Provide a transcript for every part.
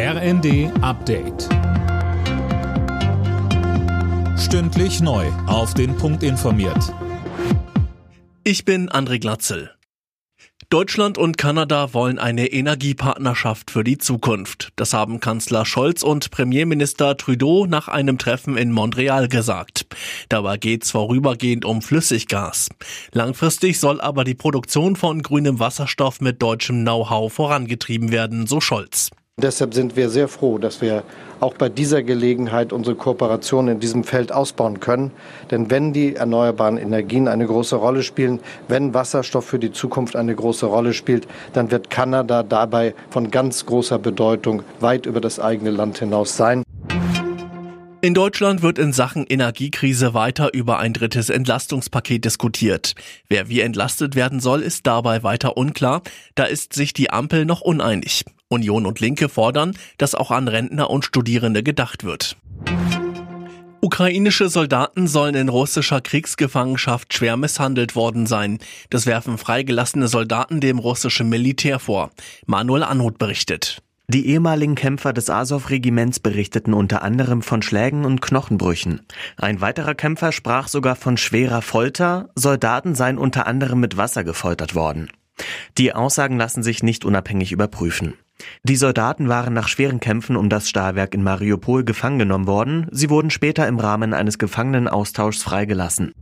RND Update. Stündlich neu. Auf den Punkt informiert. Ich bin André Glatzel. Deutschland und Kanada wollen eine Energiepartnerschaft für die Zukunft. Das haben Kanzler Scholz und Premierminister Trudeau nach einem Treffen in Montreal gesagt. Dabei geht's vorübergehend um Flüssiggas. Langfristig soll aber die Produktion von grünem Wasserstoff mit deutschem Know-how vorangetrieben werden, so Scholz. Deshalb sind wir sehr froh, dass wir auch bei dieser Gelegenheit unsere Kooperation in diesem Feld ausbauen können. Denn wenn die erneuerbaren Energien eine große Rolle spielen, wenn Wasserstoff für die Zukunft eine große Rolle spielt, dann wird Kanada dabei von ganz großer Bedeutung weit über das eigene Land hinaus sein. In Deutschland wird in Sachen Energiekrise weiter über ein drittes Entlastungspaket diskutiert. Wer wie entlastet werden soll, ist dabei weiter unklar. Da ist sich die Ampel noch uneinig. Union und Linke fordern, dass auch an Rentner und Studierende gedacht wird. Ukrainische Soldaten sollen in russischer Kriegsgefangenschaft schwer misshandelt worden sein. Das werfen freigelassene Soldaten dem russischen Militär vor. Manuel Anhut berichtet. Die ehemaligen Kämpfer des Azov-Regiments berichteten unter anderem von Schlägen und Knochenbrüchen. Ein weiterer Kämpfer sprach sogar von schwerer Folter, Soldaten seien unter anderem mit Wasser gefoltert worden. Die Aussagen lassen sich nicht unabhängig überprüfen. Die Soldaten waren nach schweren Kämpfen um das Stahlwerk in Mariupol gefangen genommen worden, sie wurden später im Rahmen eines Gefangenenaustauschs freigelassen.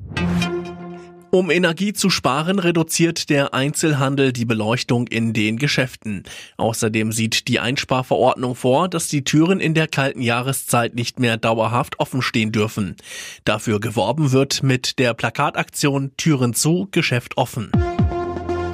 Um Energie zu sparen, reduziert der Einzelhandel die Beleuchtung in den Geschäften. Außerdem sieht die Einsparverordnung vor, dass die Türen in der kalten Jahreszeit nicht mehr dauerhaft offen stehen dürfen. Dafür geworben wird mit der Plakataktion Türen zu, Geschäft offen.